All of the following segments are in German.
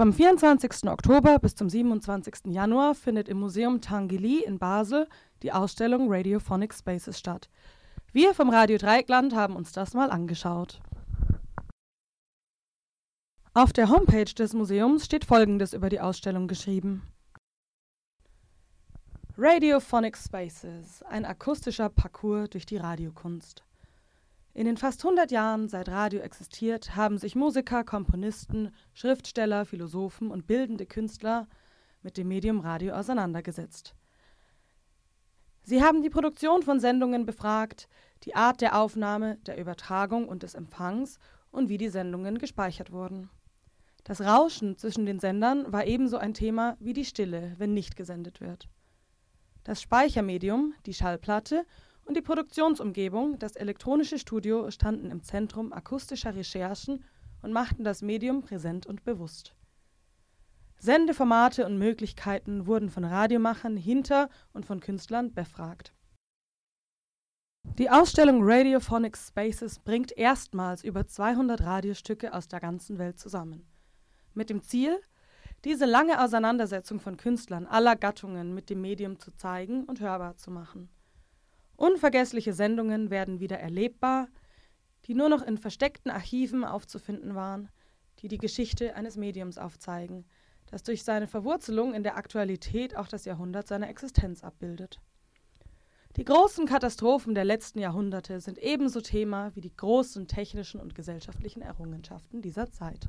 Vom 24. Oktober bis zum 27. Januar findet im Museum Tanguy in Basel die Ausstellung Radiophonic Spaces statt. Wir vom Radio Dreieckland haben uns das mal angeschaut. Auf der Homepage des Museums steht Folgendes über die Ausstellung geschrieben. Radiophonic Spaces, ein akustischer Parcours durch die Radiokunst. In den fast 100 Jahren, seit Radio existiert, haben sich Musiker, Komponisten, Schriftsteller, Philosophen und bildende Künstler mit dem Medium Radio auseinandergesetzt. Sie haben die Produktion von Sendungen befragt, die Art der Aufnahme, der Übertragung und des Empfangs und wie die Sendungen gespeichert wurden. Das Rauschen zwischen den Sendern war ebenso ein Thema wie die Stille, wenn nicht gesendet wird. Das Speichermedium, die Schallplatte und die Produktionsumgebung, das elektronische Studio, standen im Zentrum akustischer Recherchen und machten das Medium präsent und bewusst. Sendeformate und Möglichkeiten wurden von Radiomachern hinter und von Künstlern befragt. Die Ausstellung Radiophonic Spaces bringt erstmals über 200 Radiostücke aus der ganzen Welt zusammen. Mit dem Ziel, diese lange Auseinandersetzung von Künstlern aller Gattungen mit dem Medium zu zeigen und hörbar zu machen. Unvergessliche Sendungen werden wieder erlebbar, die nur noch in versteckten Archiven aufzufinden waren, die die Geschichte eines Mediums aufzeigen, das durch seine Verwurzelung in der Aktualität auch das Jahrhundert seiner Existenz abbildet. Die großen Katastrophen der letzten Jahrhunderte sind ebenso Thema wie die großen technischen und gesellschaftlichen Errungenschaften dieser Zeit.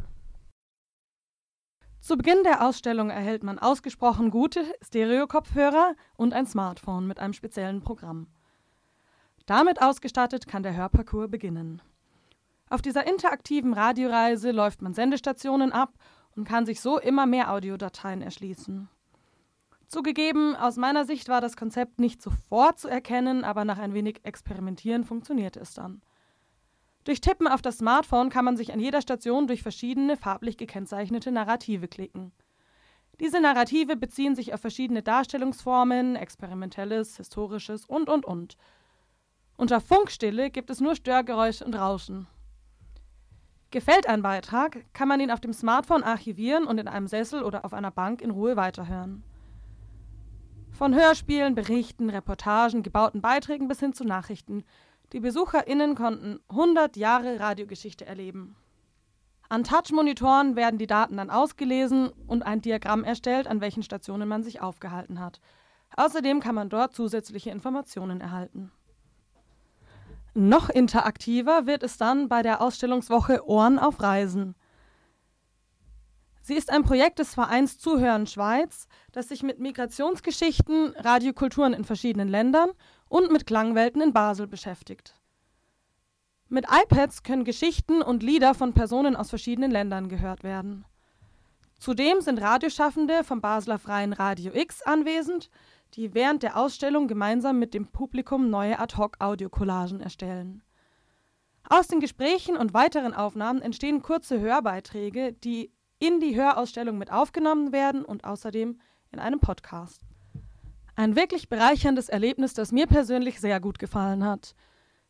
Zu Beginn der Ausstellung erhält man ausgesprochen gute Stereo-Kopfhörer und ein Smartphone mit einem speziellen Programm. Damit ausgestattet kann der Hörparcours beginnen. Auf dieser interaktiven Radioreise läuft man Sendestationen ab und kann sich so immer mehr Audiodateien erschließen. Zugegeben, aus meiner Sicht war das Konzept nicht sofort zu erkennen, aber nach ein wenig Experimentieren funktionierte es dann. Durch Tippen auf das Smartphone kann man sich an jeder Station durch verschiedene farblich gekennzeichnete Narrative klicken. Diese Narrative beziehen sich auf verschiedene Darstellungsformen, experimentelles, historisches und und und. Unter Funkstille gibt es nur Störgeräusche und Rauschen. Gefällt ein Beitrag, kann man ihn auf dem Smartphone archivieren und in einem Sessel oder auf einer Bank in Ruhe weiterhören. Von Hörspielen, Berichten, Reportagen, gebauten Beiträgen bis hin zu Nachrichten. Die BesucherInnen konnten 100 Jahre Radiogeschichte erleben. An Touch-Monitoren werden die Daten dann ausgelesen und ein Diagramm erstellt, an welchen Stationen man sich aufgehalten hat. Außerdem kann man dort zusätzliche Informationen erhalten. Noch interaktiver wird es dann bei der Ausstellungswoche Ohren auf Reisen. Sie ist ein Projekt des Vereins Zuhören Schweiz, das sich mit Migrationsgeschichten, Radiokulturen in verschiedenen Ländern und mit Klangwelten in Basel beschäftigt. Mit iPads können Geschichten und Lieder von Personen aus verschiedenen Ländern gehört werden. Zudem sind Radioschaffende vom Basler Freien Radio X anwesend, die während der Ausstellung gemeinsam mit dem Publikum neue Ad-hoc-Audiocollagen erstellen. Aus den Gesprächen und weiteren Aufnahmen entstehen kurze Hörbeiträge, die in die Hörausstellung mit aufgenommen werden und außerdem in einem Podcast. Ein wirklich bereicherndes Erlebnis, das mir persönlich sehr gut gefallen hat.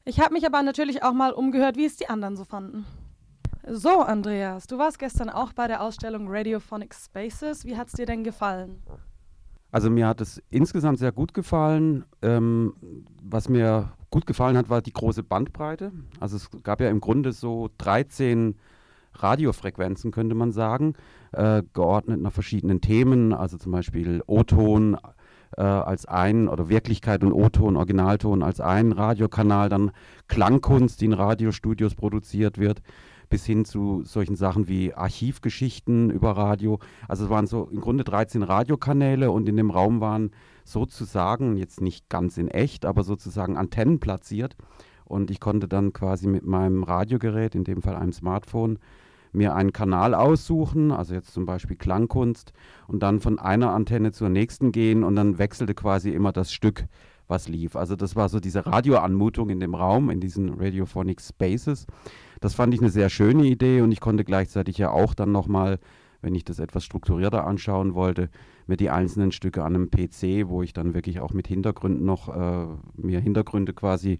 Ich habe mich aber natürlich auch mal umgehört, wie es die anderen so fanden. So, Andreas, du warst gestern auch bei der Ausstellung Radiophonic Spaces. Wie hat es dir denn gefallen? Also mir hat es insgesamt sehr gut gefallen. Ähm, was mir gut gefallen hat, war die große Bandbreite. Also es gab ja im Grunde so 13 Radiofrequenzen, könnte man sagen, äh, geordnet nach verschiedenen Themen, also zum Beispiel O-Ton äh, als ein oder Wirklichkeit und O-Ton, Originalton als ein Radiokanal, dann Klangkunst, die in Radiostudios produziert wird bis hin zu solchen Sachen wie Archivgeschichten über Radio. Also es waren so im Grunde 13 Radiokanäle und in dem Raum waren sozusagen, jetzt nicht ganz in echt, aber sozusagen Antennen platziert. Und ich konnte dann quasi mit meinem Radiogerät, in dem Fall einem Smartphone, mir einen Kanal aussuchen, also jetzt zum Beispiel Klangkunst, und dann von einer Antenne zur nächsten gehen und dann wechselte quasi immer das Stück, was lief. Also das war so diese Radioanmutung in dem Raum, in diesen Radiophonic Spaces. Das fand ich eine sehr schöne Idee und ich konnte gleichzeitig ja auch dann nochmal, wenn ich das etwas strukturierter anschauen wollte, mir die einzelnen Stücke an einem PC, wo ich dann wirklich auch mit Hintergründen noch äh, mir Hintergründe quasi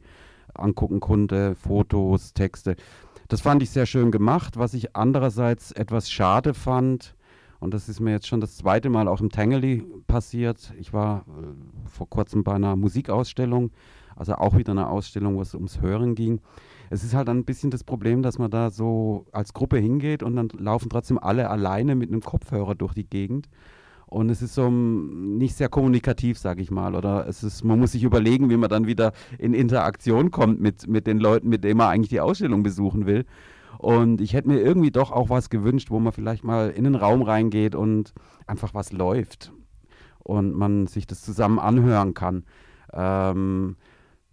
angucken konnte, Fotos, Texte. Das fand ich sehr schön gemacht. Was ich andererseits etwas schade fand, Und das ist mir jetzt schon das zweite Mal auch im Tangeli passiert. Ich war äh, vor kurzem bei einer Musikausstellung, also auch wieder eine Ausstellung, wo es ums Hören ging. Es ist halt ein bisschen das Problem, dass man da so als Gruppe hingeht und dann laufen trotzdem alle alleine mit einem Kopfhörer durch die Gegend. Und es ist so nicht sehr kommunikativ, sage ich mal. Oder es ist, man muss sich überlegen, wie man dann wieder in Interaktion kommt mit, mit den Leuten, mit denen man eigentlich die Ausstellung besuchen will. Und ich hätte mir irgendwie doch auch was gewünscht, wo man vielleicht mal in den Raum reingeht und einfach was läuft und man sich das zusammen anhören kann. Ähm,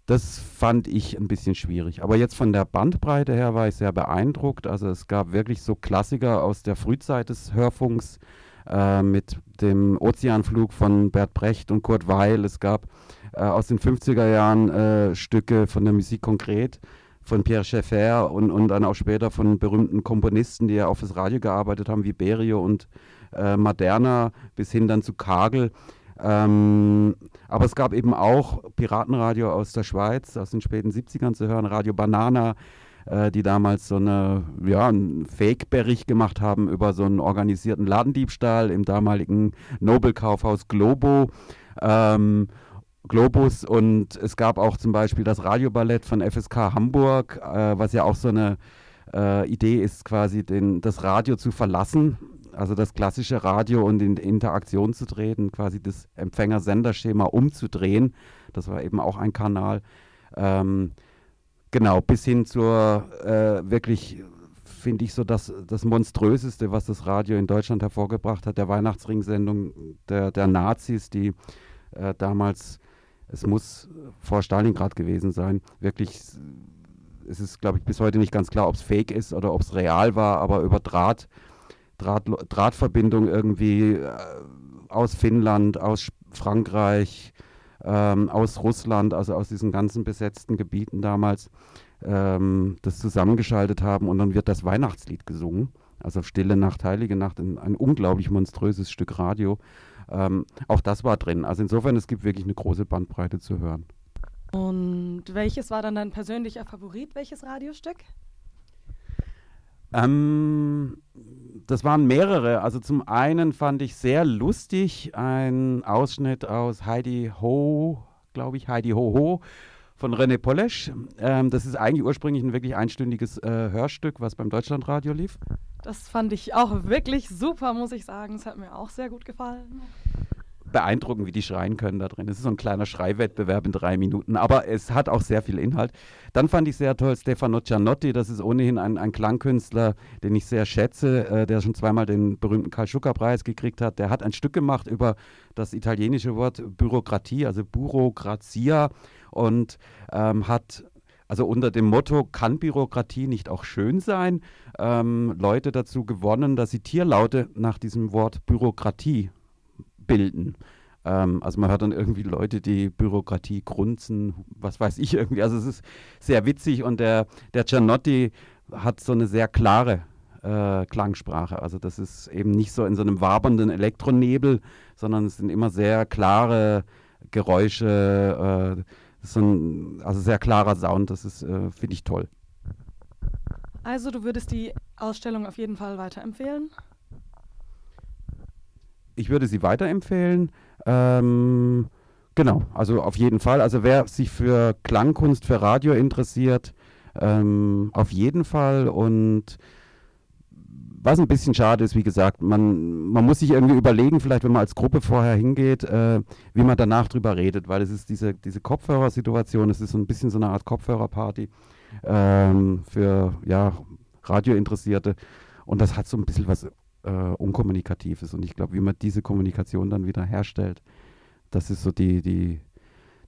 das fand ich ein bisschen schwierig. Aber jetzt von der Bandbreite her war ich sehr beeindruckt. Also es gab wirklich so Klassiker aus der Frühzeit des Hörfunks äh, mit dem Ozeanflug von Bert Brecht und Kurt Weil. Es gab äh, aus den 50er Jahren äh, Stücke von der Musik konkret von Pierre Schaeffer und, und dann auch später von berühmten Komponisten, die ja auf das Radio gearbeitet haben, wie Berio und äh, Maderna, bis hin dann zu Kagel. Ähm, aber es gab eben auch Piratenradio aus der Schweiz, aus den späten 70ern zu hören, Radio Banana, äh, die damals so eine, ja, einen Fake-Bericht gemacht haben über so einen organisierten Ladendiebstahl im damaligen Nobelkaufhaus Globo. Ähm, Globus und es gab auch zum Beispiel das Radioballett von FSK Hamburg, äh, was ja auch so eine äh, Idee ist, quasi den, das Radio zu verlassen, also das klassische Radio und in Interaktion zu treten, quasi das Empfänger-Senderschema umzudrehen. Das war eben auch ein Kanal. Ähm, genau, bis hin zur äh, wirklich finde ich so das, das Monströseste, was das Radio in Deutschland hervorgebracht hat, der Weihnachtsring-Sendung der, der Nazis, die äh, damals es muss vor Stalingrad gewesen sein. Wirklich, es ist, glaube ich, bis heute nicht ganz klar, ob es fake ist oder ob es real war, aber über Draht, Draht Drahtverbindung irgendwie äh, aus Finnland, aus Frankreich, ähm, aus Russland, also aus diesen ganzen besetzten Gebieten damals, ähm, das zusammengeschaltet haben und dann wird das Weihnachtslied gesungen. Also Stille Nacht, Heilige Nacht, ein, ein unglaublich monströses Stück Radio. Ähm, auch das war drin. Also insofern, es gibt wirklich eine große Bandbreite zu hören. Und welches war dann dein persönlicher Favorit? Welches Radiostück? Ähm, das waren mehrere. Also zum einen fand ich sehr lustig ein Ausschnitt aus Heidi Ho, glaube ich, Heidi Ho Ho von René Polesch. Ähm, das ist eigentlich ursprünglich ein wirklich einstündiges äh, Hörstück, was beim Deutschlandradio lief. Das fand ich auch wirklich super, muss ich sagen. Es hat mir auch sehr gut gefallen. Beeindruckend, wie die schreien können da drin. Es ist so ein kleiner Schreiwettbewerb in drei Minuten, aber es hat auch sehr viel Inhalt. Dann fand ich sehr toll Stefano Giannotti, das ist ohnehin ein, ein Klangkünstler, den ich sehr schätze, äh, der schon zweimal den berühmten Karl Schucker-Preis gekriegt hat. Der hat ein Stück gemacht über das italienische Wort Bürokratie, also Bürokrazia und ähm, hat also unter dem Motto, kann Bürokratie nicht auch schön sein, ähm, Leute dazu gewonnen, dass sie Tierlaute nach diesem Wort Bürokratie bilden. Ähm, also man hört dann irgendwie Leute, die Bürokratie grunzen, was weiß ich irgendwie. Also es ist sehr witzig und der, der Giannotti hat so eine sehr klare äh, Klangsprache. Also das ist eben nicht so in so einem wabernden Elektronebel, sondern es sind immer sehr klare Geräusche. Äh, so ein also sehr klarer Sound, das ist, äh, finde ich toll. Also du würdest die Ausstellung auf jeden Fall weiterempfehlen? Ich würde sie weiterempfehlen. Ähm, genau, also auf jeden Fall. Also wer sich für Klangkunst, für Radio interessiert, ähm, auf jeden Fall. Und was ein bisschen schade ist, wie gesagt, man, man muss sich irgendwie überlegen, vielleicht wenn man als Gruppe vorher hingeht, äh, wie man danach drüber redet, weil es ist diese, diese Kopfhörersituation, es ist so ein bisschen so eine Art Kopfhörerparty ähm, für ja, Radiointeressierte und das hat so ein bisschen was äh, Unkommunikatives und ich glaube, wie man diese Kommunikation dann wieder herstellt, das ist so die, die,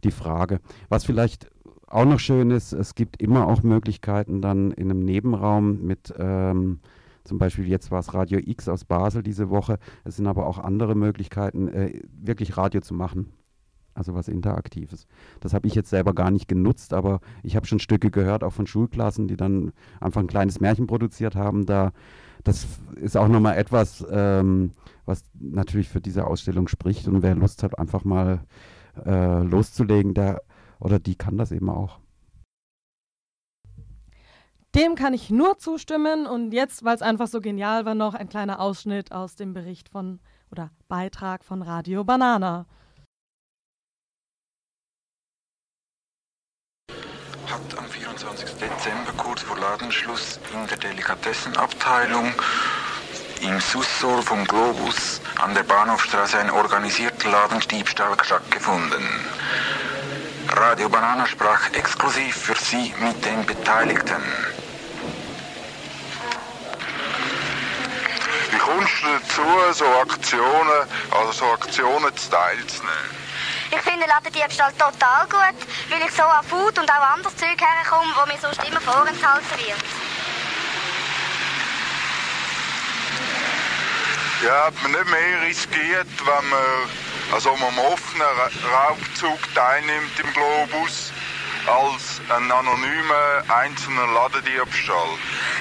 die Frage. Was vielleicht auch noch schön ist, es gibt immer auch Möglichkeiten dann in einem Nebenraum mit ähm, zum Beispiel jetzt war es Radio X aus Basel diese Woche. Es sind aber auch andere Möglichkeiten, äh, wirklich Radio zu machen. Also was Interaktives. Das habe ich jetzt selber gar nicht genutzt, aber ich habe schon Stücke gehört, auch von Schulklassen, die dann einfach ein kleines Märchen produziert haben. Da, das ist auch nochmal etwas, ähm, was natürlich für diese Ausstellung spricht. Und wer Lust hat, einfach mal äh, loszulegen, der oder die kann das eben auch. Dem kann ich nur zustimmen und jetzt, weil es einfach so genial war, noch ein kleiner Ausschnitt aus dem Bericht von oder Beitrag von Radio Banana. Hat am 24. Dezember kurz vor Ladenschluss in der Delikatessenabteilung im Sussor vom Globus an der Bahnhofstraße ein organisierter Ladendiebstahl stattgefunden. Radio Banana sprach exklusiv für Sie mit den Beteiligten. Wie kommst du dazu, so Aktionen, also so Aktionen teilzunehmen? Ich finde Ladendiebstahl total gut, weil ich so an Food und auch anderes Zeug herkomme, wo mir sonst immer vorenthalten wird. Ja, hat man nicht mehr riskiert, wenn man also am offenen Raubzug teilnimmt im Globus, als ein anonymer einzelner Ladendiebstahl.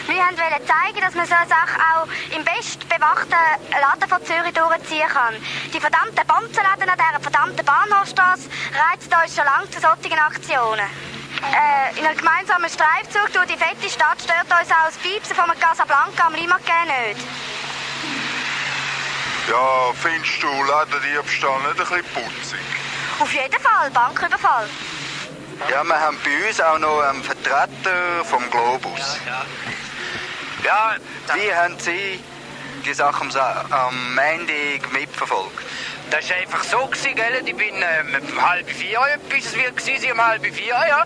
Wir wollten zeigen, dass man so eine Sache auch im bestbewachten Laden von Zürich durchziehen kann. Die verdammten Bonzenläden an dieser verdammten Bahnhofstrasse reizt uns schon lange zu solchen Aktionen. Äh, in einem gemeinsamen Streifzug durch die fette Stadt stört uns auch das Piepsen von Casablanca am Limagé nicht. Ja, findest du Ladendiebstahl nicht ein bisschen putzig? Auf jeden Fall, Banküberfall. Ja, wir haben bei uns auch noch einen Vertreter vom Globus. Ja, wie haben Sie die Sache am, Montag mitverfolgt? Das war einfach so, gewesen, gell? Ich bin ähm, um halb vier etwas, wie war um halb vier, ja.